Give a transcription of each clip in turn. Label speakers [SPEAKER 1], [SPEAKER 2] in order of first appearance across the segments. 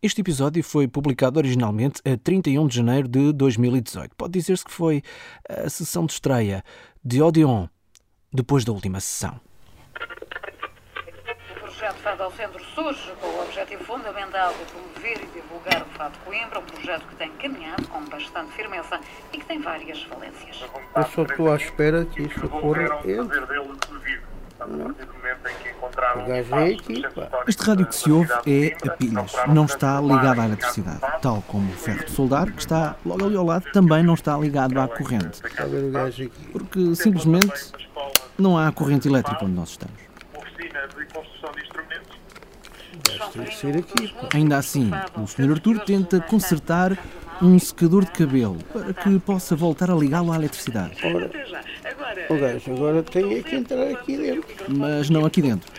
[SPEAKER 1] Este episódio foi publicado originalmente a 31 de janeiro de 2018. Pode dizer-se que foi a sessão de estreia de Odeon, depois da última sessão.
[SPEAKER 2] O projeto Fado ao Centro surge com o objetivo fundamental de promover e divulgar o Fado Coimbra, um projeto que tem caminhado com bastante firmeza e que tem várias valências.
[SPEAKER 3] Eu só estou à espera que isto ocorra entre. O gajo é aqui, pá.
[SPEAKER 1] Este rádio que se ouve é a pilhas, não está ligado à eletricidade, tal como o ferro de soldar, que está logo ali ao lado, também não está ligado à corrente, porque simplesmente não há corrente elétrica onde nós estamos. Ainda assim, o Sr. Artur tenta consertar um secador de cabelo para que possa voltar a ligá-lo à eletricidade,
[SPEAKER 3] Ora, o gajo agora tem é que entrar aqui dentro.
[SPEAKER 1] mas não aqui dentro,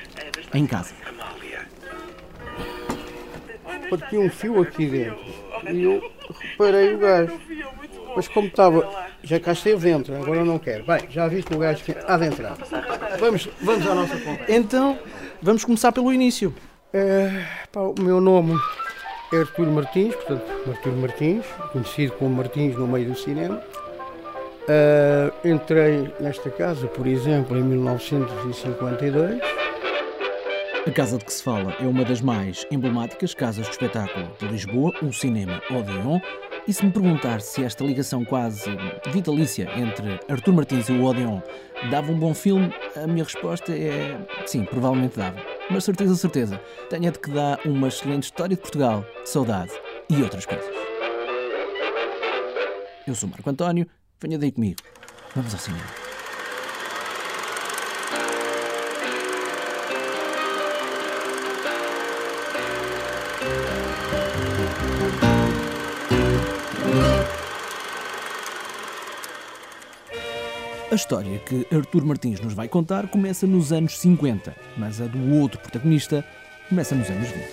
[SPEAKER 1] em casa.
[SPEAKER 3] Partiu um fio aqui dentro. E eu reparei o gajo. Mas como estava, já cá esteve dentro, agora não quero. Bem, já viste o gajo que há de entrar. Vamos, vamos à nossa conversa.
[SPEAKER 1] Então, vamos começar pelo início.
[SPEAKER 3] É, pá, o meu nome Artur Martins, portanto, Artur Martins, conhecido como Martins no meio do cinema. É, entrei nesta casa, por exemplo, em 1952.
[SPEAKER 1] A casa de que se fala é uma das mais emblemáticas casas de espetáculo de Lisboa, o cinema Odeon. E se me perguntar se esta ligação quase vitalícia entre Artur Martins e o Odeon dava um bom filme, a minha resposta é sim, provavelmente dava. Mas certeza, certeza, tenho de que dá uma excelente história de Portugal, de saudade e outras coisas. Eu sou Marco António, venha daí comigo. Vamos ao cinema. A história que Artur Martins nos vai contar começa nos anos 50, mas a do outro protagonista começa nos anos 20.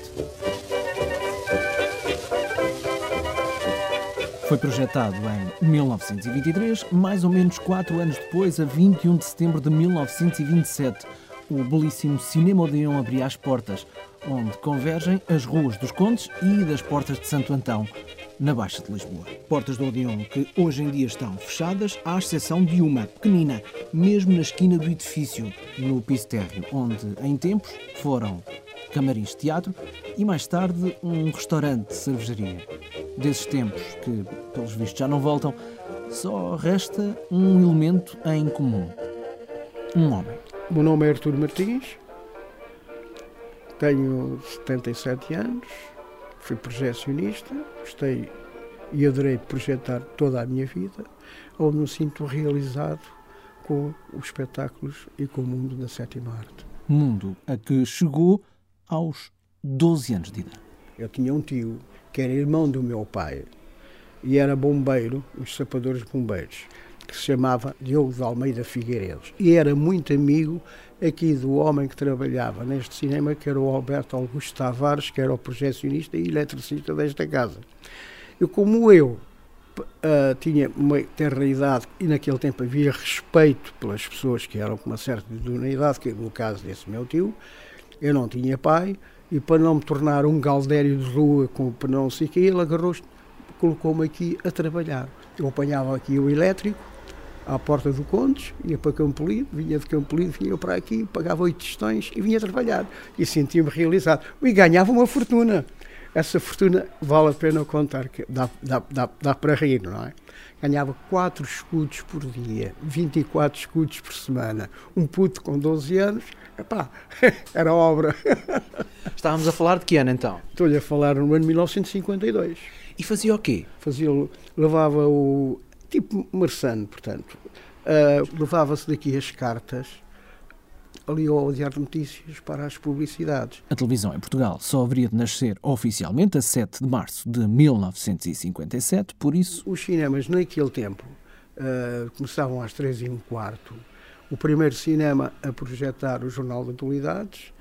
[SPEAKER 1] Foi projetado em 1923, mais ou menos quatro anos depois, a 21 de setembro de 1927. O belíssimo Cinema Odeon abria as portas, onde convergem as ruas dos Condes e das Portas de Santo Antão, na Baixa de Lisboa. Portas do Odeon que hoje em dia estão fechadas, à exceção de uma, pequenina, mesmo na esquina do edifício, no piso térreo, onde, em tempos, foram camarins de teatro e mais tarde um restaurante de cervejaria. Desses tempos, que pelos vistos já não voltam, só resta um elemento em comum: um homem.
[SPEAKER 3] O meu nome é Artur Martins, tenho 77 anos, fui projecionista, gostei e adorei projetar toda a minha vida, onde me sinto realizado com os espetáculos e com o mundo da sétima arte.
[SPEAKER 1] Mundo a que chegou aos 12 anos de idade.
[SPEAKER 3] Eu tinha um tio que era irmão do meu pai e era bombeiro, os sapadores bombeiros, que se chamava Diogo de Almeida Figueiredos. E era muito amigo aqui do homem que trabalhava neste cinema, que era o Alberto Augusto Tavares, que era o projecionista e eletricista desta casa. E como eu ah, tinha uma terra idade e naquele tempo havia respeito pelas pessoas que eram com uma certa idoneidade, que no caso desse meu tio, eu não tinha pai, e para não me tornar um galdério de rua com não sei o que, ele agarrou colocou-me aqui a trabalhar. Eu apanhava aqui o elétrico, à porta do Condes, ia para Campolido, vinha de Campolido, vinha para aqui, pagava oito tostões e vinha trabalhar. E sentia-me realizado. E ganhava uma fortuna. Essa fortuna vale a pena contar, que dá, dá, dá, dá para rir, não é? Ganhava 4 escudos por dia, 24 escudos por semana. Um puto com 12 anos, epá, era obra.
[SPEAKER 1] Estávamos a falar de que ano então?
[SPEAKER 3] Estou-lhe a falar no ano 1952.
[SPEAKER 1] E fazia o quê?
[SPEAKER 3] Fazia, levava o. tipo marçano, portanto. Ah, Levava-se daqui as cartas ali ao Diário de Notícias para as publicidades.
[SPEAKER 1] A televisão em Portugal só haveria de nascer oficialmente a 7 de março de 1957, por isso
[SPEAKER 3] Os cinemas, naquele tempo, ah, começavam às três e um quarto. O primeiro cinema a projetar o Jornal de Atualidades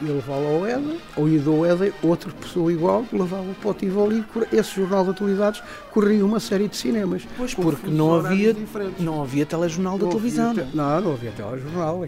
[SPEAKER 3] ia levá-lo ao Éden, ou ia do Éden, outra pessoa igual levava para o Tivoli. Esse Jornal de Atualidades corria uma série de cinemas.
[SPEAKER 1] Pois, porque não havia, não havia telejornal da televisão. não é?
[SPEAKER 3] te- Não, não havia telejornal.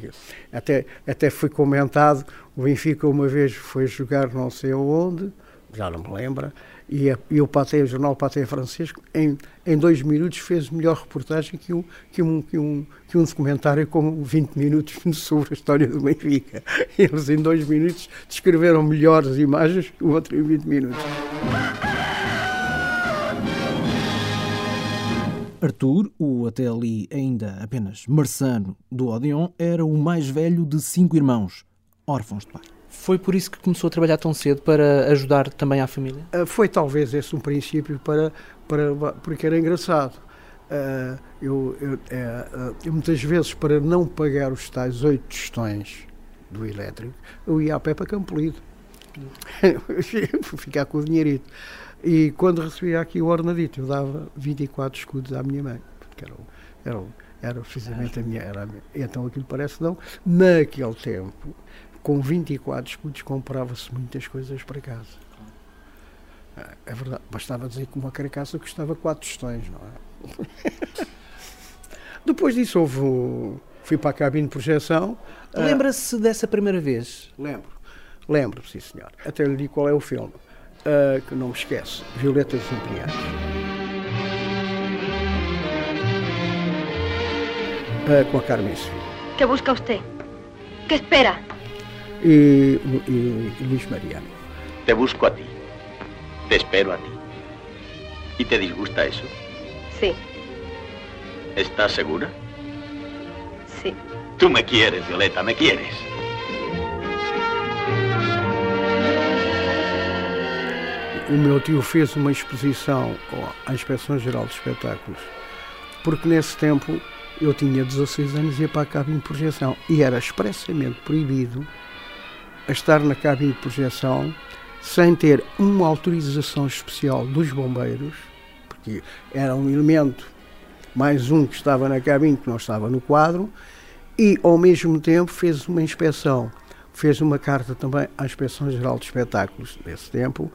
[SPEAKER 3] Até, até foi comentado, o Benfica uma vez foi jogar não sei aonde, já não me lembra, e, a, e o Paté, o jornal Paté francês, em, em dois minutos fez melhor reportagem que um, que, um, que, um, que um documentário com 20 minutos sobre a história do Benfica. Eles em dois minutos descreveram melhores imagens que o outro em 20 minutos.
[SPEAKER 1] Arthur, o até ali ainda apenas marçano do Odeon, era o mais velho de cinco irmãos, órfãos de pai.
[SPEAKER 4] Foi por isso que começou a trabalhar tão cedo para ajudar também à família?
[SPEAKER 3] Uh, foi talvez esse um princípio para, para porque era engraçado. Uh, eu, eu, uh, eu, muitas vezes para não pagar os tais oito tostões do elétrico, eu ia a pé para Campolido. ficar com o dinheirito. E quando recebia aqui o ornadito, eu dava 24 escudos à minha mãe, porque era, era, era precisamente a minha, era a minha. Então aquilo parece não. Naquele tempo, com 24 escudos, comprava-se muitas coisas para casa. É verdade, bastava dizer que uma carcaça custava 4 tostões, não é? Depois disso houve. Fui para a cabine de projeção.
[SPEAKER 4] Lembra-se dessa primeira vez?
[SPEAKER 3] Lembro, lembro, sim senhor. Até lhe digo qual é o filme uh, que não me esquece, Violetas Imperiais. Uh, com a Carmen Sofia.
[SPEAKER 5] ¿Qué busca usted? ¿Qué espera?
[SPEAKER 3] E, e, e Luís Mariano.
[SPEAKER 6] Te busco a ti. Te espero a ti. ¿Y te disgusta eso?
[SPEAKER 5] Sí,
[SPEAKER 6] ¿Estás segura?
[SPEAKER 5] sí.
[SPEAKER 6] Tú me quieres, Violeta, me quieres.
[SPEAKER 3] O meu tio fez uma exposição à Inspeção Geral de Espetáculos, porque nesse tempo eu tinha 16 anos e ia para a cabine de projeção e era expressamente proibido a estar na cabine de projeção sem ter uma autorização especial dos bombeiros, porque era um elemento mais um que estava na cabine que não estava no quadro, e ao mesmo tempo fez uma inspeção, fez uma carta também à Inspeção Geral de Espetáculos nesse tempo,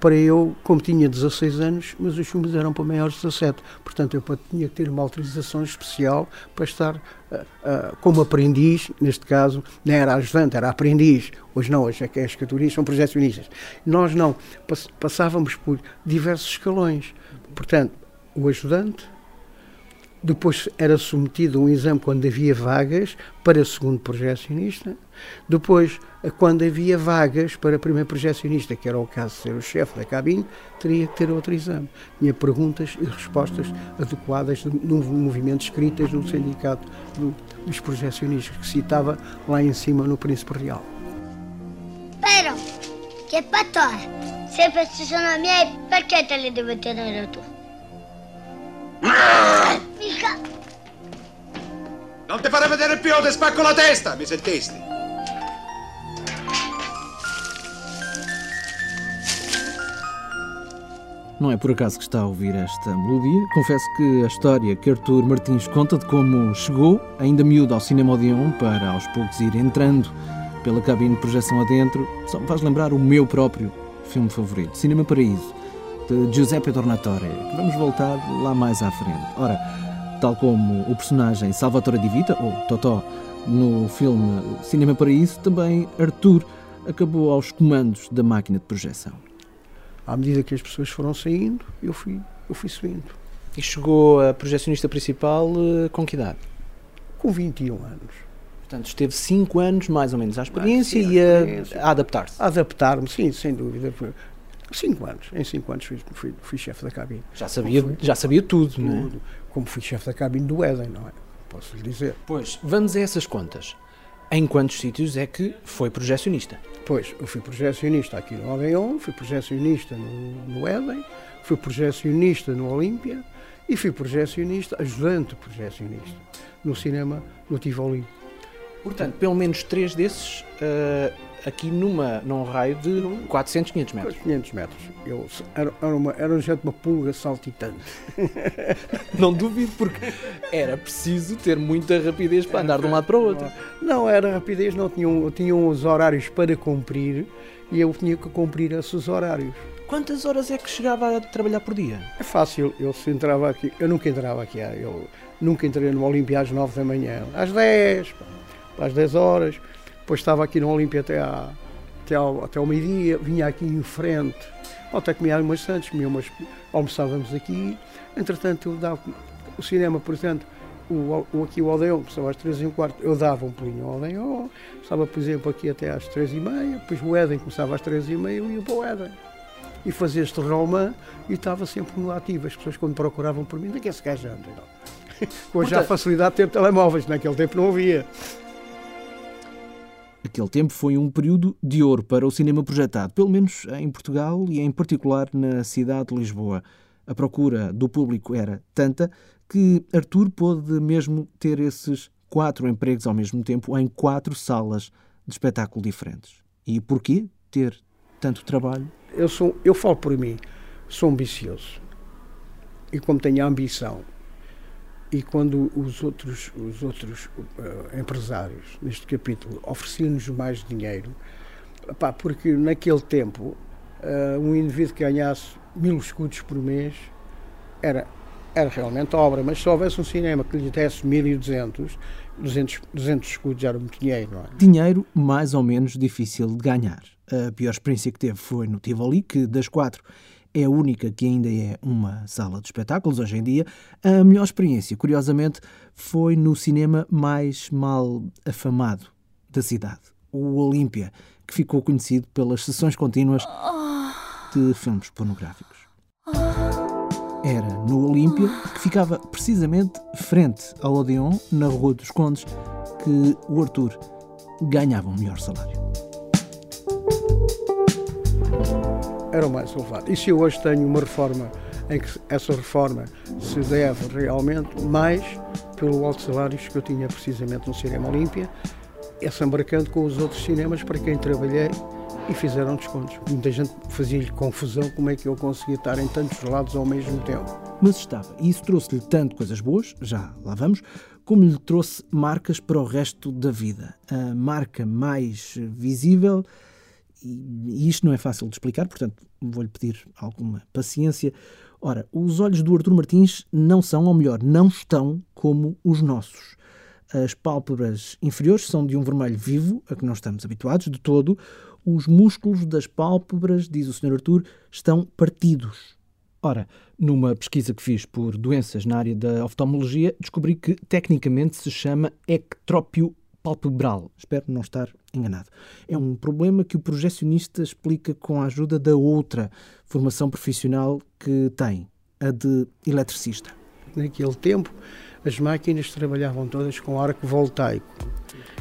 [SPEAKER 3] para eu, como tinha 16 anos, mas os filmes eram para maiores de 17, portanto eu tinha que ter uma autorização especial para estar uh, uh, como aprendiz, neste caso, não era ajudante, era aprendiz, hoje não, hoje é que é as categorias são projecionistas. Nós não, passávamos por diversos escalões, portanto, o ajudante, depois era submetido a um exame quando havia vagas para segundo projecionista. Depois, quando havia vagas para primeiro projecionista, que era o caso de ser o chefe da cabine, teria que ter outro exame. Tinha perguntas e respostas adequadas no movimento escritas no sindicato dos projecionistas, que citava lá em cima no Príncipe Real.
[SPEAKER 7] Pero, che pattore? Se questi sono miei, perché te li devi tenere tu? Mica...
[SPEAKER 8] Non ti fare vedere più o ti spacco la testa, mi sentiste?
[SPEAKER 1] Não é por acaso que está a ouvir esta melodia. Confesso que a história que Artur Martins conta de como chegou, ainda miúdo, ao Cinema Odeon, para aos poucos ir entrando pela cabine de projeção adentro, só me faz lembrar o meu próprio filme favorito, Cinema Paraíso, de Giuseppe Tornatore, que vamos voltar lá mais à frente. Ora, tal como o personagem Salvatore Di Vita, ou Totó, no filme Cinema Paraíso, também Artur acabou aos comandos da máquina de projeção.
[SPEAKER 3] À medida que as pessoas foram saindo, eu fui, eu fui subindo.
[SPEAKER 4] E chegou a projecionista principal eh, com que idade?
[SPEAKER 3] Com 21 anos.
[SPEAKER 4] Portanto, esteve 5 anos mais ou menos à experiência
[SPEAKER 3] sim,
[SPEAKER 4] e a, a adaptar-se.
[SPEAKER 3] A Adaptar-me, sim, sem dúvida. Cinco anos. Em cinco anos fui, fui, fui chefe da cabine.
[SPEAKER 4] Já sabia, já sabia tudo, não é?
[SPEAKER 3] Tudo. Como fui chefe da cabine do Éden, não é? Posso lhe dizer.
[SPEAKER 4] Pois, vamos a essas contas. Em quantos sítios é que foi projecionista?
[SPEAKER 3] Pois, eu fui projecionista aqui no Odeon, fui projecionista no, no Éden, fui projecionista no Olímpia e fui projecionista, ajudante projecionista, no cinema no Tivoli.
[SPEAKER 4] Portanto, pelo menos três desses uh, aqui numa, num raio de 400, 500 metros.
[SPEAKER 3] 500 metros. Eu, era, era, uma, era um jeito de uma pulga saltitante.
[SPEAKER 4] Não duvido, porque era preciso ter muita rapidez para andar de um lado para o outro.
[SPEAKER 3] Não, era rapidez, não. Tinham, tinham os horários para cumprir e eu tinha que cumprir esses horários.
[SPEAKER 4] Quantas horas é que chegava a trabalhar por dia?
[SPEAKER 3] É fácil, eu se entrava aqui, eu nunca entrava aqui, eu nunca entrei no Olimpia às 9 da manhã, às 10, às 10 horas, depois estava aqui no Olimpia até, à, até ao, até ao meio-dia, vinha aqui em frente, até comia umas santos, comia umas, almoçávamos aqui. Entretanto, eu dava o cinema, por exemplo, o, o, aqui o Aldeão começava às três e um quarto, eu dava um pulinho ao Aldeão, estava, por exemplo, aqui até às três e meia, depois o Éden começava às três e meia, eu ia para o Éden. E fazia este romã e estava sempre no ativo. As pessoas, quando procuravam por mim, daqui é esse gajo anda. Hoje há facilidade de ter telemóveis, naquele tempo não havia.
[SPEAKER 1] Aquele tempo foi um período de ouro para o cinema projetado, pelo menos em Portugal e em particular na cidade de Lisboa. A procura do público era tanta que Arthur pôde mesmo ter esses quatro empregos ao mesmo tempo em quatro salas de espetáculo diferentes. E porquê ter tanto trabalho?
[SPEAKER 3] Eu, sou, eu falo por mim, sou ambicioso. E como tenho a ambição, e quando os outros, os outros uh, empresários, neste capítulo, ofereciam-nos mais dinheiro, pá, porque naquele tempo uh, um indivíduo que ganhasse mil escudos por mês era era realmente obra, mas se houvesse um cinema que lhe desse 1.200, 200, 200 escudos era muito dinheiro, não é?
[SPEAKER 1] Dinheiro mais ou menos difícil de ganhar. A pior experiência que teve foi no Tivoli, que das quatro é a única que ainda é uma sala de espetáculos hoje em dia. A melhor experiência, curiosamente, foi no cinema mais mal afamado da cidade, o Olímpia, que ficou conhecido pelas sessões contínuas de filmes pornográficos era no Olímpia, que ficava precisamente frente ao Odeon, na Rua dos Condes, que o Arthur ganhava um melhor salário.
[SPEAKER 3] Era o mais elevado. E se eu hoje tenho uma reforma em que essa reforma se deve realmente mais pelo alto salários que eu tinha precisamente no Cinema Olímpia, essa embarcando com os outros cinemas para quem trabalhei e fizeram descontos. Muita gente fazia-lhe confusão como é que eu conseguia estar em tantos lados ao mesmo tempo.
[SPEAKER 1] Mas estava, e isso trouxe-lhe tanto coisas boas, já lá vamos, como lhe trouxe marcas para o resto da vida. A marca mais visível, e isto não é fácil de explicar, portanto vou-lhe pedir alguma paciência. Ora, os olhos do Artur Martins não são, ou melhor, não estão como os nossos. As pálpebras inferiores são de um vermelho vivo, a que não estamos habituados de todo. Os músculos das pálpebras, diz o Sr. Artur, estão partidos. Ora, numa pesquisa que fiz por doenças na área da oftalmologia, descobri que tecnicamente se chama ectrópio palpebral. Espero não estar enganado. É um problema que o projecionista explica com a ajuda da outra formação profissional que tem, a de eletricista.
[SPEAKER 3] Naquele tempo, as máquinas trabalhavam todas com arco voltaico.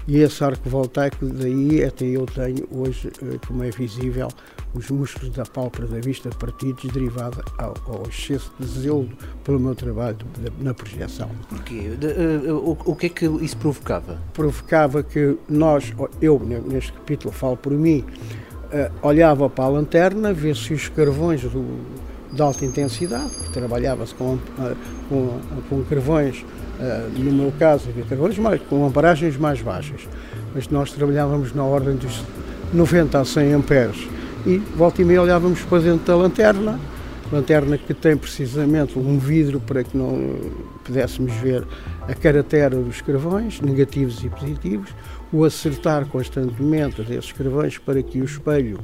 [SPEAKER 3] E esse arco voltaico, daí até eu tenho hoje, como é visível, os músculos da pálpebra da vista partidos derivado ao, ao, excesso de zelo pelo meu trabalho na projeção.
[SPEAKER 4] Porquê? De, uh, o, o que é que isso provocava?
[SPEAKER 3] Provocava que nós, eu neste capítulo falo por mim, uh, olhava para a lanterna, vê se os carvões do, de alta intensidade, trabalhava-se com, uh, com, com carvões no meu caso, havia carvões mais, com amparagens mais baixas, mas nós trabalhávamos na ordem dos 90 a 100 amperes e volta e meia olhávamos para dentro da lanterna, lanterna que tem precisamente um vidro para que não pudéssemos ver a caractere dos carvões, negativos e positivos, o acertar constantemente desses carvões para que o espelho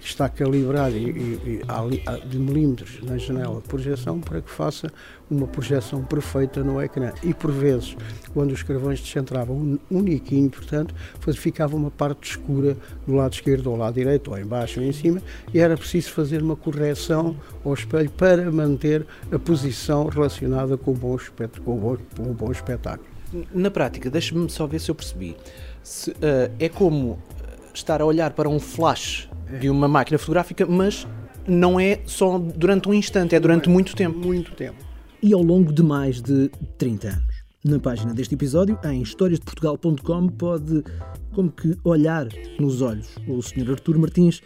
[SPEAKER 3] está calibrado e, e, e, de milímetros na janela de projeção para que faça uma projeção perfeita no ecrã. E por vezes, quando os carvões descentravam uniquinho, portanto, ficava uma parte escura do lado esquerdo ou lado direito, ou embaixo ou em cima, e era preciso fazer uma correção ao espelho para manter a posição relacionada com o bom, espetáculo. Com o bom, com o bom espetáculo.
[SPEAKER 4] Na prática, deixe-me só ver se eu percebi. Se, uh, é como estar a olhar para um flash de uma máquina fotográfica, mas não é só durante um instante, é durante muito tempo.
[SPEAKER 3] Muito tempo.
[SPEAKER 1] E ao longo de mais de 30 anos. Na página deste episódio, em historiasdeportugal.com, pode como que olhar nos olhos o Sr. Artur Martins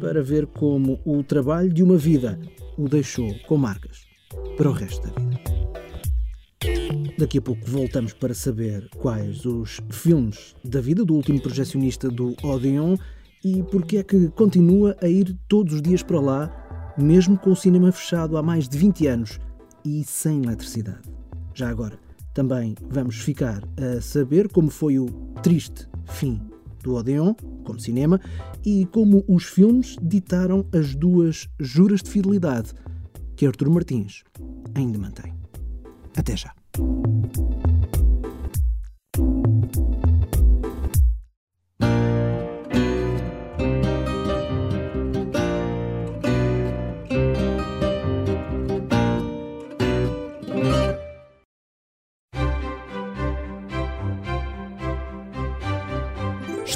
[SPEAKER 1] para ver como o trabalho de uma vida o deixou com marcas para o resto da vida. Daqui a pouco voltamos para saber quais os filmes da vida do último projecionista do Odeon e porque é que continua a ir todos os dias para lá, mesmo com o cinema fechado há mais de 20 anos e sem eletricidade. Já agora, também vamos ficar a saber como foi o triste fim do Odeon, como cinema, e como os filmes ditaram as duas juras de fidelidade que Artur Martins ainda mantém. Até já.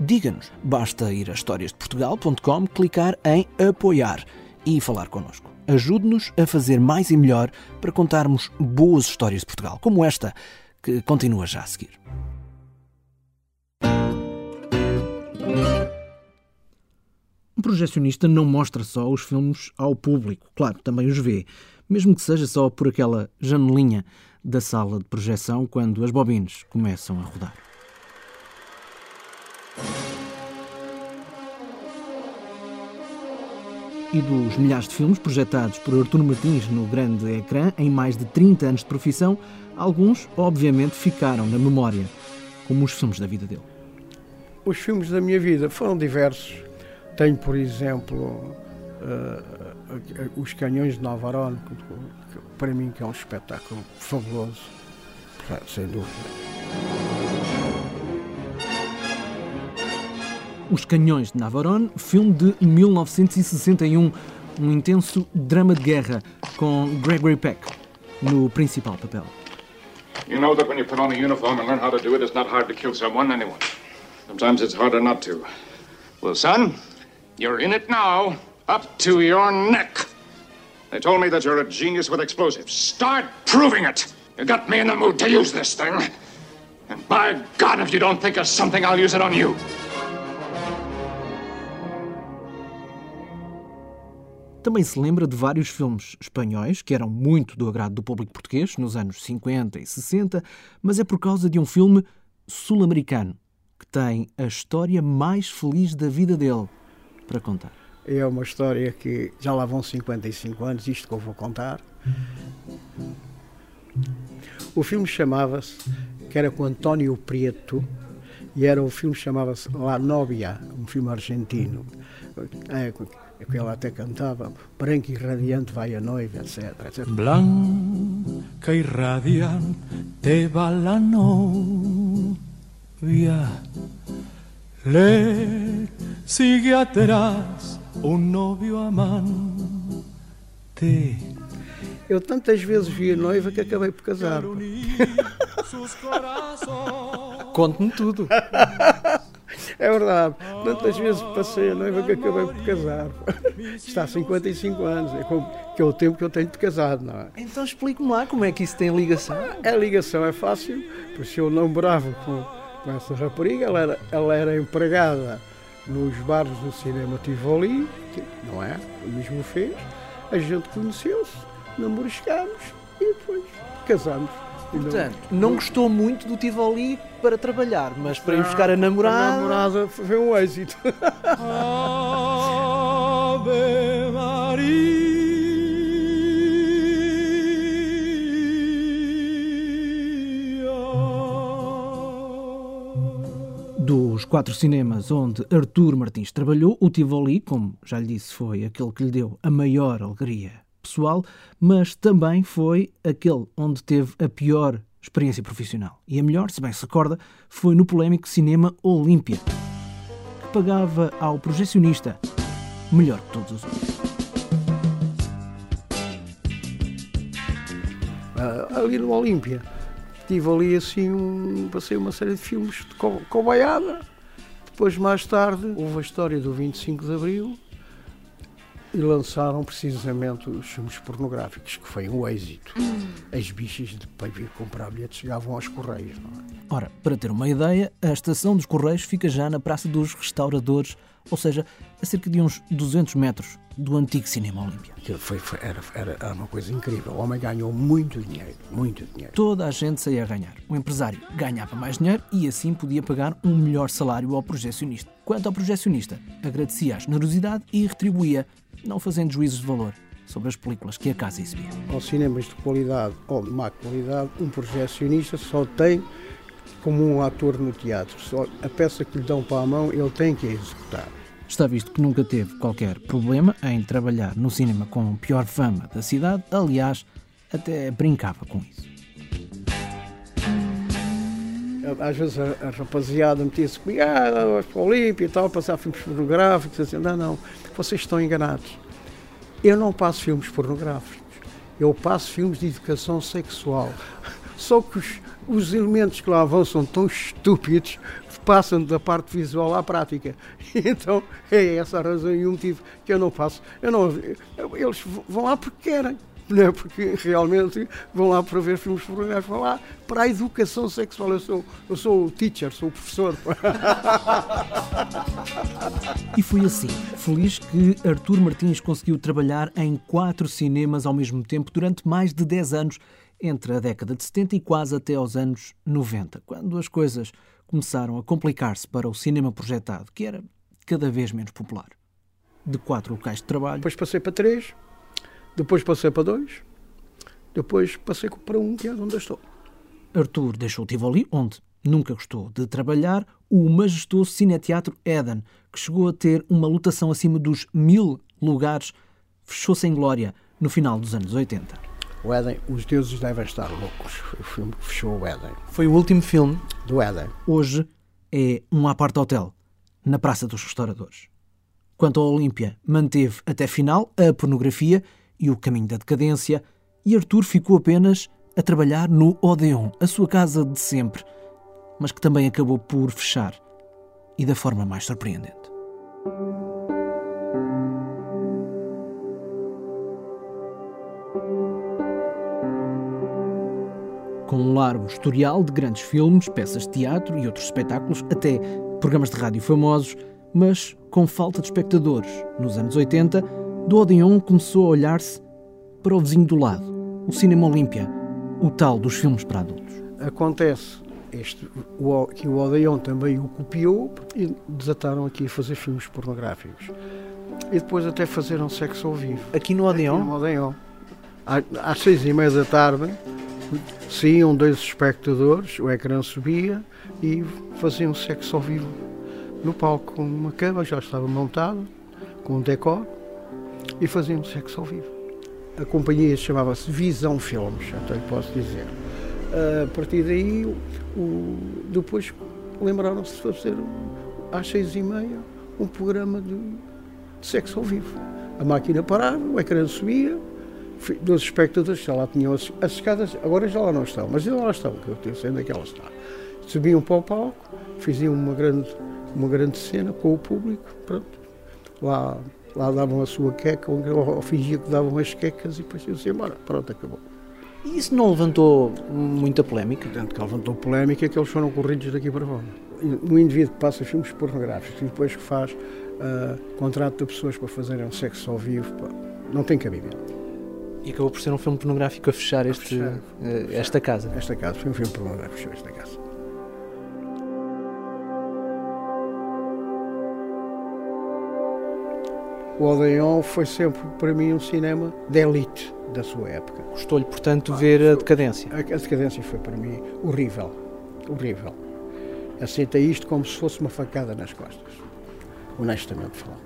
[SPEAKER 1] diga-nos. Basta ir a historiasdeportugal.com, clicar em apoiar e falar connosco. Ajude-nos a fazer mais e melhor para contarmos boas histórias de Portugal, como esta, que continua já a seguir. Um projecionista não mostra só os filmes ao público, claro, também os vê, mesmo que seja só por aquela janelinha da sala de projeção quando as bobines começam a rodar. E dos milhares de filmes projetados por Artur Martins no grande ecrã em mais de 30 anos de profissão, alguns, obviamente, ficaram na memória, como os filmes da vida dele.
[SPEAKER 3] Os filmes da minha vida foram diversos. Tenho, por exemplo, uh, Os Canhões de Navarone, que, para mim que é um espetáculo fabuloso, sem dúvida.
[SPEAKER 1] Os Canhões de Navarone, filme de 1961, um intenso drama de guerra com Gregory Peck no principal papel.
[SPEAKER 9] You know that when you put on a uniform and learn how to do it, it's not hard to kill someone, anyone. Sometimes it's harder not to. Well, son, you're in it now, up to your neck. They told me that you're a genius with explosives. Start proving it. You got me in the mood to use this thing. And by God, if you don't think of something, I'll use it on you.
[SPEAKER 1] Também se lembra de vários filmes espanhóis que eram muito do agrado do público português nos anos 50 e 60, mas é por causa de um filme sul-americano que tem a história mais feliz da vida dele para contar.
[SPEAKER 3] É uma história que já lá vão 55 anos, isto que eu vou contar. O filme chamava-se, que era com António Prieto, e era o filme chamava-se La Novia, um filme argentino. Que ela até cantava, branca e radiante vai a noiva, etc, etc.
[SPEAKER 10] Blanca e radiante va la novia, le sigue atrás um novio amante.
[SPEAKER 3] Eu tantas vezes vi a noiva que acabei por casar.
[SPEAKER 1] Conte-me tudo.
[SPEAKER 3] É verdade. Tantas vezes passei a noiva que acabei por casar. Está há 55 anos, é que é o tempo que eu tenho de casado, não é?
[SPEAKER 1] Então explique-me lá como é que isso tem ligação.
[SPEAKER 3] A ligação é fácil, porque eu namorava com, com essa rapariga, ela era, ela era empregada nos bares do cinema Tivoli, que, não é? O mesmo fez. A gente conheceu-se, namoriscámos e depois casámos.
[SPEAKER 1] Portanto, não, não, gostou muito do Tivoli para trabalhar, mas para ir buscar a namorada.
[SPEAKER 3] A namorada foi um êxito.
[SPEAKER 10] Ave Maria.
[SPEAKER 1] Dos quatro cinemas onde Artur Martins trabalhou, o Tivoli, como já lhe disse, foi aquele que lhe deu a maior alegria pessoal, mas também foi aquele onde teve a pior experiência profissional. E a melhor, se bem se recorda, foi no polémico Cinema Olímpia, que pagava ao projecionista melhor que todos os outros.
[SPEAKER 3] Uh, ali no Olímpia, tive ali assim, um, passei uma série de filmes de co cobaiada. Depois, mais tarde, houve a história do 25 de Abril e lançaram precisamente os filmes pornográficos, que foi um êxito. As bichas de para vir comprar bilhetes chegavam aos Correios. Não é?
[SPEAKER 1] Ora, para ter uma ideia, a estação dos Correios fica já na Praça dos Restauradores, ou seja, a cerca de uns 200 metros do antigo Cinema Olímpia.
[SPEAKER 3] Foi, foi- era, era, era uma coisa incrível. O homem ganhou muito dinheiro, muito dinheiro.
[SPEAKER 1] Toda a gente saía a ganhar. O empresário ganhava mais dinheiro e assim podia pagar um melhor salário ao projecionista. Quanto ao projecionista, agradecia a generosidade e retribuía, não fazendo juízos de valor sobre as películas que a casa exibia.
[SPEAKER 3] Aos cinemas de qualidade ou de má qualidade, um projecionista só tem como um ator no teatro. Só a peça que lhe dão para a mão, ele tem que a executar.
[SPEAKER 1] Está visto que nunca teve qualquer problema em trabalhar no cinema com a pior fama da cidade, aliás, até brincava com isso.
[SPEAKER 3] Às vezes a, a rapaziada metia-se comigo, ah, para o Olímpia e tal, passar filmes pornográficos, assim, não, não, vocês estão enganados. Eu não passo filmes pornográficos, eu passo filmes de educação sexual. Só que os, os elementos que lá vão são tão estúpidos que passam da parte visual à prática. Então é essa a razão e o motivo que eu não faço. Eu não, eles vão lá porque querem. Não é porque realmente vão lá para ver filmes pornográficos, vão lá para a educação sexual. Eu sou, eu sou o teacher, sou o professor.
[SPEAKER 1] E foi assim, feliz que Artur Martins conseguiu trabalhar em quatro cinemas ao mesmo tempo durante mais de 10 anos, entre a década de 70 e quase até aos anos 90, quando as coisas começaram a complicar-se para o cinema projetado, que era cada vez menos popular. De quatro locais de trabalho,
[SPEAKER 3] Depois passei para três, depois passei para dois, depois passei para um, que é onde eu estou.
[SPEAKER 1] Artur deixou o Tivoli, onde nunca gostou de trabalhar, o majestoso Cineteatro Eden, que chegou a ter uma lotação acima dos mil lugares, fechou-se em glória no final dos anos 80.
[SPEAKER 3] O Éden, os deuses devem estar loucos. Foi o filme que fechou o Éden.
[SPEAKER 4] Foi o último filme
[SPEAKER 3] Do Éden.
[SPEAKER 1] Hoje é um apart-hotel na Praça dos Restauradores. Quanto ao Olímpia, manteve até final a pornografia e o caminho da decadência, e Artur ficou apenas a trabalhar no Odeon, a sua casa de sempre, mas que também acabou por fechar, e da forma mais surpreendente. com um largo historial de grandes filmes, peças de teatro e outros espetáculos, até programas de rádio famosos, mas com falta de espectadores. Nos anos 80, do Odeon começou a olhar-se para o vizinho do lado, o Cinema Olímpia, o tal dos filmes para adultos.
[SPEAKER 3] Acontece este, o, que o Odeon também o copiou e desataram aqui a fazer filmes pornográficos. E depois até fazeram sexo ao vivo.
[SPEAKER 4] aqui no Odeon.
[SPEAKER 3] Aqui no Odeon. Às seis e meia da tarde saíam dois espectadores, o ecrã subia e faziam sexo ao vivo no palco com uma cama, já estava montada, com um decor e faziam sexo ao vivo. A companhia chamava-se Visão Filmes, até lhe posso dizer. A partir daí, o- depois lembraram-se de fazer às seis e meia um programa de, de sexo ao vivo. A máquina parava, o ecrã subia, dos espectadores já lá tinham as, as escadas, agora já lá não estão, mas já lá estão, que eu tenho é que ela está. Subiam para o palco, faziam uma grande, uma grande cena com o público, pronto. Lá, lá davam a sua queca, ou, ou fingiam que davam as quecas e depois iam-se embora. Pronto, acabou.
[SPEAKER 4] E isso não levantou muita polémica?
[SPEAKER 3] Tanto que levantou polémica que eles foram corridos daqui para fora. Um indivíduo que passa filmes pornográficos e depois que faz ah, contrato de pessoas para fazerem um sexo ao vivo, pá, não tem cabimento.
[SPEAKER 4] E acabou por ser um filme pornográfico a fechar, este,
[SPEAKER 3] fechar.
[SPEAKER 4] eh, esta casa.
[SPEAKER 3] Esta casa foi um filme pornográfico, esta casa. O Odeon foi sempre para mim um cinema de elite da sua época.
[SPEAKER 4] Gostou-lhe, portanto, ver a decadência.
[SPEAKER 3] A, a decadência foi para mim horrível, horrível. Aceita isto como se fosse uma facada nas costas, honestamente falando.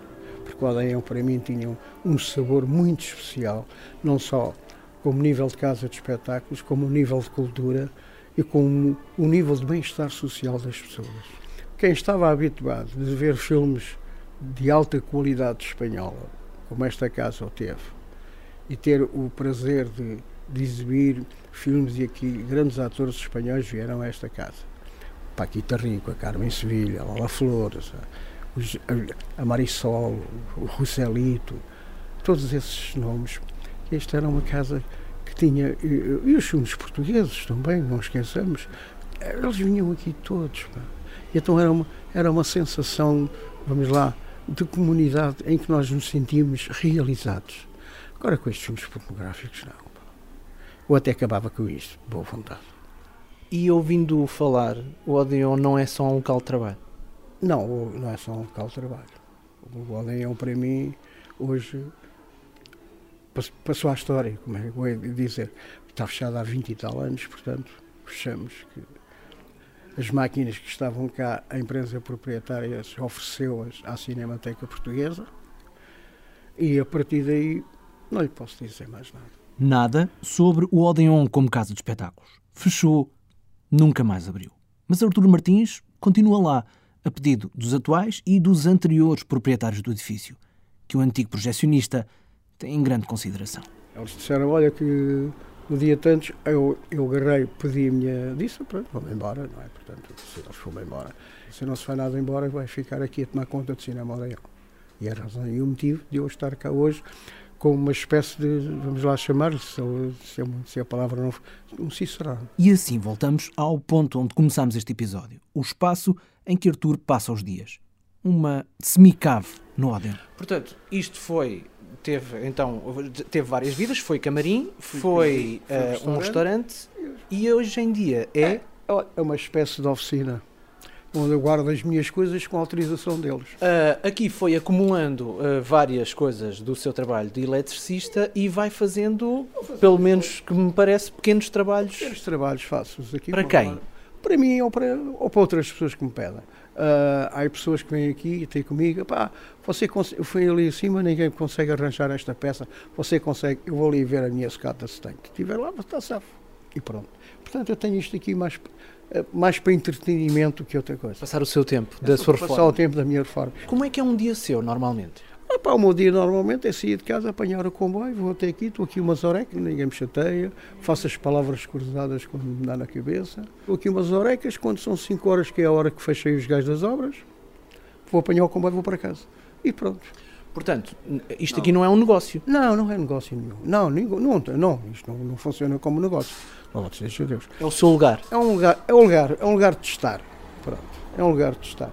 [SPEAKER 3] Porque o Odeon para mim tinha um, um sabor muito especial, não só como nível de casa de espetáculos, como nível de cultura e como o nível de bem-estar social das pessoas. Quem estava habituado de ver filmes de alta qualidade espanhola, como esta casa o teve, e ter o prazer de, de exibir filmes e aqui grandes atores espanhóis vieram a esta casa. Paquita Rico, a Carmen Sevilha, a Lola Flores, a, a- Marisol, o Roselito, todos esses nomes. Esta era uma casa que tinha, e, os filmes portugueses também, não esqueçamos, eles vinham aqui todos. Pá. Então era uma, era uma sensação, vamos lá, de comunidade em que nós nos sentimos realizados. Agora com estes filmes pornográficos, não. Ou até acabava com isto, boa vontade.
[SPEAKER 4] E ouvindo falar, o Odeon não é só um local de trabalho?
[SPEAKER 3] Não, não é só um local de trabalho. O Odeon, para mim, hoje passou à história, como é que eu vou dizer. Está fechado há 20 e tal anos, portanto, fechamos que as máquinas que estavam cá, a empresa proprietária ofereceu-as à Cinemateca Portuguesa e a partir daí não lhe posso dizer mais nada.
[SPEAKER 1] Nada sobre o Odeon como casa de espetáculos. Fechou, nunca mais abriu. Mas Arturo Martins continua lá, a pedido dos atuais e dos anteriores proprietários do edifício, que o antigo projecionista tem em grande consideração.
[SPEAKER 3] Eles disseram, olha que no dia tantos eu, eu agarrei, pedi a minha, disse, pronto, vou-me embora, não é? Portanto, se eles foram embora, se não se vai nada embora, vai ficar aqui a tomar conta do cinema Odeon. E a razão e o motivo de eu estar cá hoje com uma espécie de, vamos lá chamar, se, se, se a palavra não um cicerone.
[SPEAKER 1] E assim voltamos ao ponto onde começámos este episódio, o espaço em que Arthur passa os dias. Uma semicave no Odeon.
[SPEAKER 4] Portanto, isto foi teve então teve várias vidas foi camarim foi, foi uh, um, restaurante. um, restaurante. e hoje em dia é
[SPEAKER 3] é, é uma espécie de oficina onde eu guardo as minhas coisas com autorização deles.
[SPEAKER 4] Uh, aqui foi acumulando uh, várias coisas do seu trabalho de eletricista e vai fazendo, pelo menos que me parece, pequenos trabalhos.
[SPEAKER 3] Pequenos trabalhos faço aqui.
[SPEAKER 4] Para quem?
[SPEAKER 3] Para mim ou para, ou para outras pessoas que me pedem. Uh, há pessoas que vêm aqui e têm comigo, pá, você eu fui ali acima, ninguém consegue arranjar esta peça, você consegue, eu vou ali ver a minha escada se tem. Que tiver lá, está safo. E pronto. Portanto, eu tenho isto aqui mais eh, mais para entretenimento que outra coisa.
[SPEAKER 4] Passar o seu tempo da é sua reforma.
[SPEAKER 3] Passar o tempo da minha reforma.
[SPEAKER 4] Como é que é um dia seu, normalmente?
[SPEAKER 3] Pá, o meu dia normalmente é sair de casa, apanhar o comboio, vou até aqui, estou aqui umas orecas, ninguém me chateia, faço as palavras cruzadas quando me dá na cabeça. Estou aqui umas orecas, quando são 5 horas, que é a hora que fechei os gajos das obras, vou apanhar o comboio vou para casa. E pronto.
[SPEAKER 4] Portanto, isto não. aqui não é um negócio?
[SPEAKER 3] Não, não é negócio nenhum. Não, não, não, não isto não, não funciona como negócio. Louvado seja Deus.
[SPEAKER 4] É o seu lugar.
[SPEAKER 3] É um lugar, é um lugar, é um lugar de estar. Pronto. É um lugar de estar.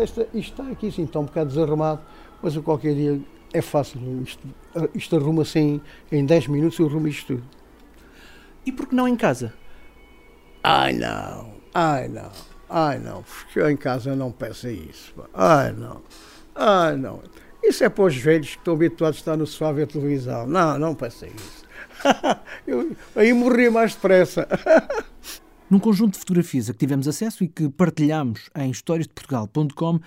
[SPEAKER 3] Esta, isto está aqui assim, está um bocado desarrumado, mas a qualquer dia é fácil. Isto, isto arruma-se em, em 10 minutos, eu arrumo isto tudo.
[SPEAKER 4] E por que não em casa?
[SPEAKER 3] Ai não, ai não, ai não, porque eu em casa não peço isso. Ai não, ai não. Isso é para os velhos que estão habituados a estar no sofá a ver televisão. Não, não peço isso. eu, aí morri mais depressa.
[SPEAKER 1] Num conjunto de fotografias a que tivemos acesso e que partilhamos em historiasdeportugal.com,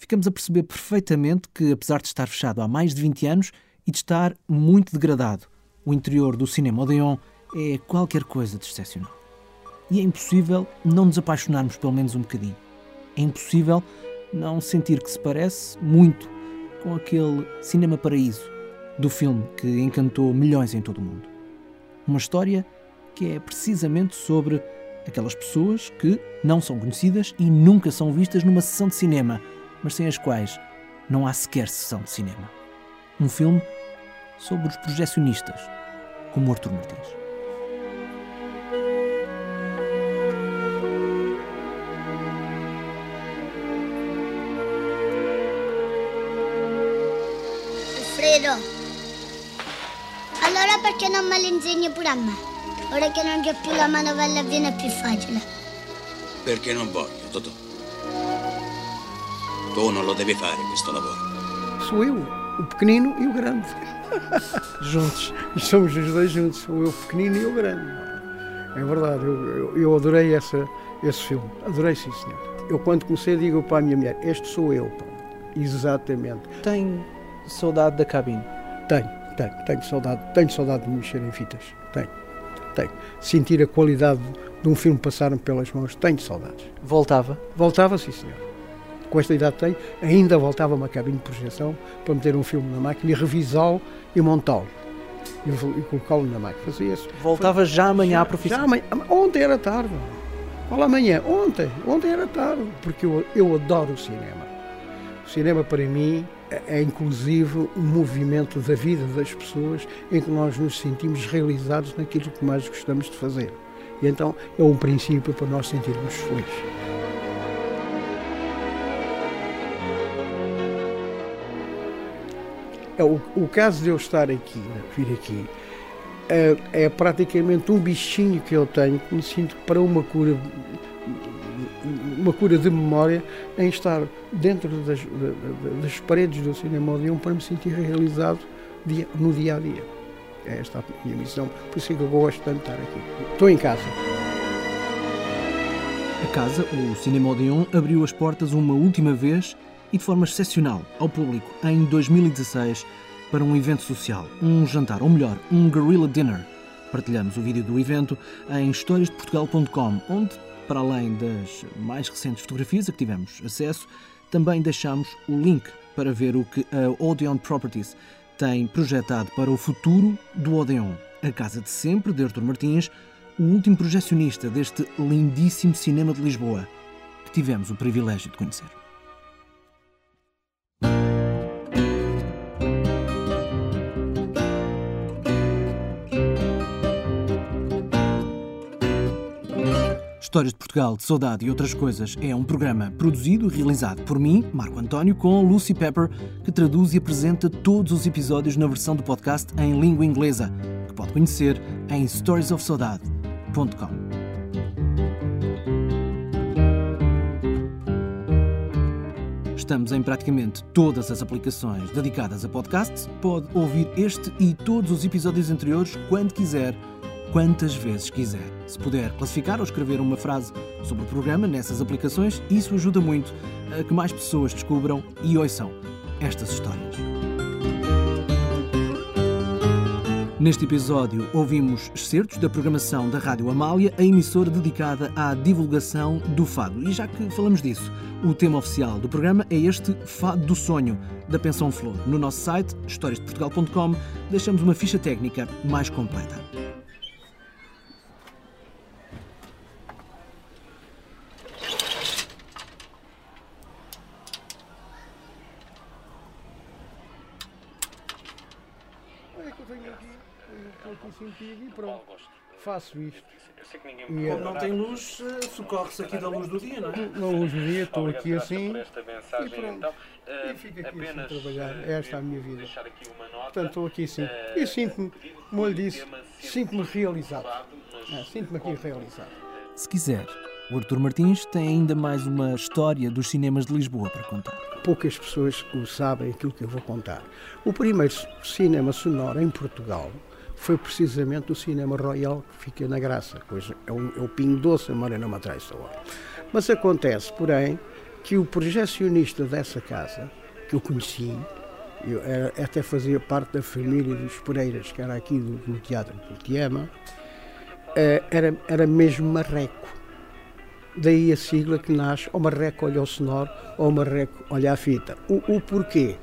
[SPEAKER 1] ficamos a perceber perfeitamente que, apesar de estar fechado há mais de 20 anos e de estar muito degradado, o interior do Cinema Odeon é qualquer coisa de excepcional. E é impossível não nos apaixonarmos pelo menos um bocadinho. É impossível não sentir que se parece muito com aquele Cinema Paraíso do filme que encantou milhões em todo o mundo. Uma história que é precisamente sobre aquelas pessoas que não são conhecidas e nunca são vistas numa sessão de cinema, mas sem as quais não há sequer sessão de cinema. Um filme sobre os projecionistas, como Artur Martins.
[SPEAKER 7] Alfredo. Allora perché non me l'insegni pure a me? Ora che non c'è più la manovella viene più facile.
[SPEAKER 11] Perché non voglio, Totò. Tu non lo devi fare questo lavoro.
[SPEAKER 3] Sou eu, o pequenino e o grande.
[SPEAKER 4] juntos.
[SPEAKER 3] E somos os dois juntos, sou eu o pequenino e o grande. É verdade, eu, eu, eu adorei essa, esse filme. Adorei, sim, senhor. Eu, quando comecei, digo para a minha mulher: Este sou eu. Pá. Exatamente.
[SPEAKER 4] Tem saudade da cabine?
[SPEAKER 3] Tenho tenho, tenho saudade, tenho saudade de mexer em fitas. Tenho, tenho. Sentir a qualidade de um filme passar pelas mãos, tenho saudades.
[SPEAKER 4] Voltava?
[SPEAKER 3] Voltava, sim senhor. Com esta idade que tenho, ainda voltava a uma cabine de projeção para meter um filme na máquina e revisá-lo e montá-lo. E, e colocá-lo na máquina. Fazia isso.
[SPEAKER 4] Voltava já amanhã à profissão? Já
[SPEAKER 3] amanhã, ontem era tarde. Qual amanhã? Ontem. Ontem era tarde. Porque eu, eu adoro o cinema. cinema, para mim, é inclusive um movimento da vida das pessoas em que nós nos sentimos realizados naquilo que mais gostamos de fazer. E então é um princípio para nós sentirmos felizes. É, o, o caso de eu estar aqui, vir aqui, é, é, praticamente um bichinho que eu tenho que me sinto para uma cura uma cura de memória em estar dentro das, das paredes do Cinema Odeon para me sentir realizado dia, no dia a dia. É esta a minha missão, por isso é que eu gosto tanto de estar aqui. Estou em casa.
[SPEAKER 1] A casa, o Cinema Odeon, abriu as portas uma última vez e de forma excepcional ao público em 2016 para um evento social, um jantar, ou melhor, um guerrilla dinner. Partilhamos o vídeo do evento em historiasdeportugal.com, onde, para além das mais recentes fotografias a que tivemos acesso, também deixamos o link para ver o que a Odeon Properties tem projetado para o futuro do Odeon. A casa de sempre, de Artur Martins, o último projecionista deste lindíssimo cinema de Lisboa, que tivemos o privilégio de conhecer. Histórias de Portugal, de Saudade e outras coisas é um programa produzido e realizado por mim, Marco António, com Lucy Pepper, que traduz e apresenta todos os episódios na versão do podcast em língua inglesa, que pode conhecer em storiesofsaudade.com. Estamos em praticamente todas as aplicações dedicadas a podcasts. Pode ouvir este e todos os episódios anteriores quando quiser quantas vezes quiser. Se puder classificar ou escrever uma frase sobre o programa nessas aplicações, isso ajuda muito a que mais pessoas descubram e ouçam estas histórias. Neste episódio, ouvimos excertos da programação da Rádio Amália, a emissora dedicada à divulgação do fado. E já que falamos disso, o tema oficial do programa é este Fado do Sonho, da Pensão Flor. No nosso site, historiasdeportugal.com, deixamos uma ficha técnica mais completa.
[SPEAKER 3] Sentido e pronto. Faço isto.
[SPEAKER 1] E, Como não tem luz, eh, socorre-se aqui da luz do dia, não é?
[SPEAKER 3] Na luz do dia, estou aqui assim e pronto. E fico aqui assim a trabalhar. Esta é a minha vida. Portanto, estou aqui sim. E sinto-me, como lhe disse, sinto-me realizado. É, sinto-me aqui realizado.
[SPEAKER 1] Se quiser, o Artur Martins tem ainda mais uma história dos cinemas de Lisboa para contar.
[SPEAKER 3] Poucas pessoas sabem aquilo que eu vou contar. O primeiro cinema sonoro em Portugal foi precisamente o Cinema Royal que fica na Graça, pois é, um, é o Pinho Doce, a Morena Matraça. Mas acontece, porém, que o projecionista dessa casa, que eu conheci, eu era, até fazia parte da família dos Pereiras, que era aqui do, do Teatro de Tiama, eh, era, era mesmo Marreco. Daí a sigla que nasce, ou Marreco olha o sonoro, ou Marreco olha a fita. O, o porquê?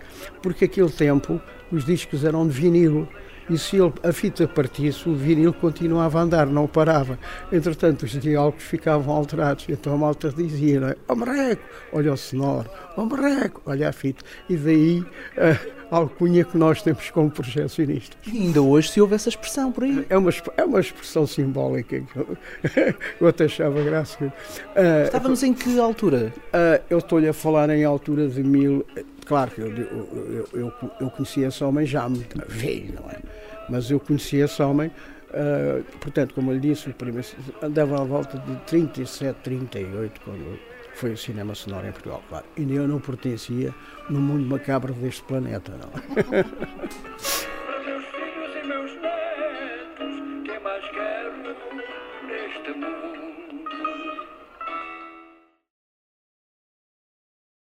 [SPEAKER 3] Porque aquele tempo os discos eram de vinilo, e se ele, a fita partisse, o vinil continuava a andar, não parava. Entretanto, os diálogos ficavam alterados. Então a malta dizia: Ó oh, Marreco, olha o sonoro, ó oh, olha a fita. E daí a alcunha que nós temos como projecionistas.
[SPEAKER 4] E ainda hoje se ouve essa expressão por aí.
[SPEAKER 3] É uma, é uma expressão simbólica que eu, eu até achava graça. Uh,
[SPEAKER 4] Estávamos em que altura?
[SPEAKER 3] Uh, eu estou-lhe a falar em altura de mil. Claro que eu, eu, eu, eu conheci esse homem já muito velho, não é? Mas eu conheci esse homem, uh, portanto, como ele disse, primeiro, andava à volta de 37, 38, quando foi o cinema sonoro em Portugal, claro. E eu não pertencia no mundo macabro deste planeta, não.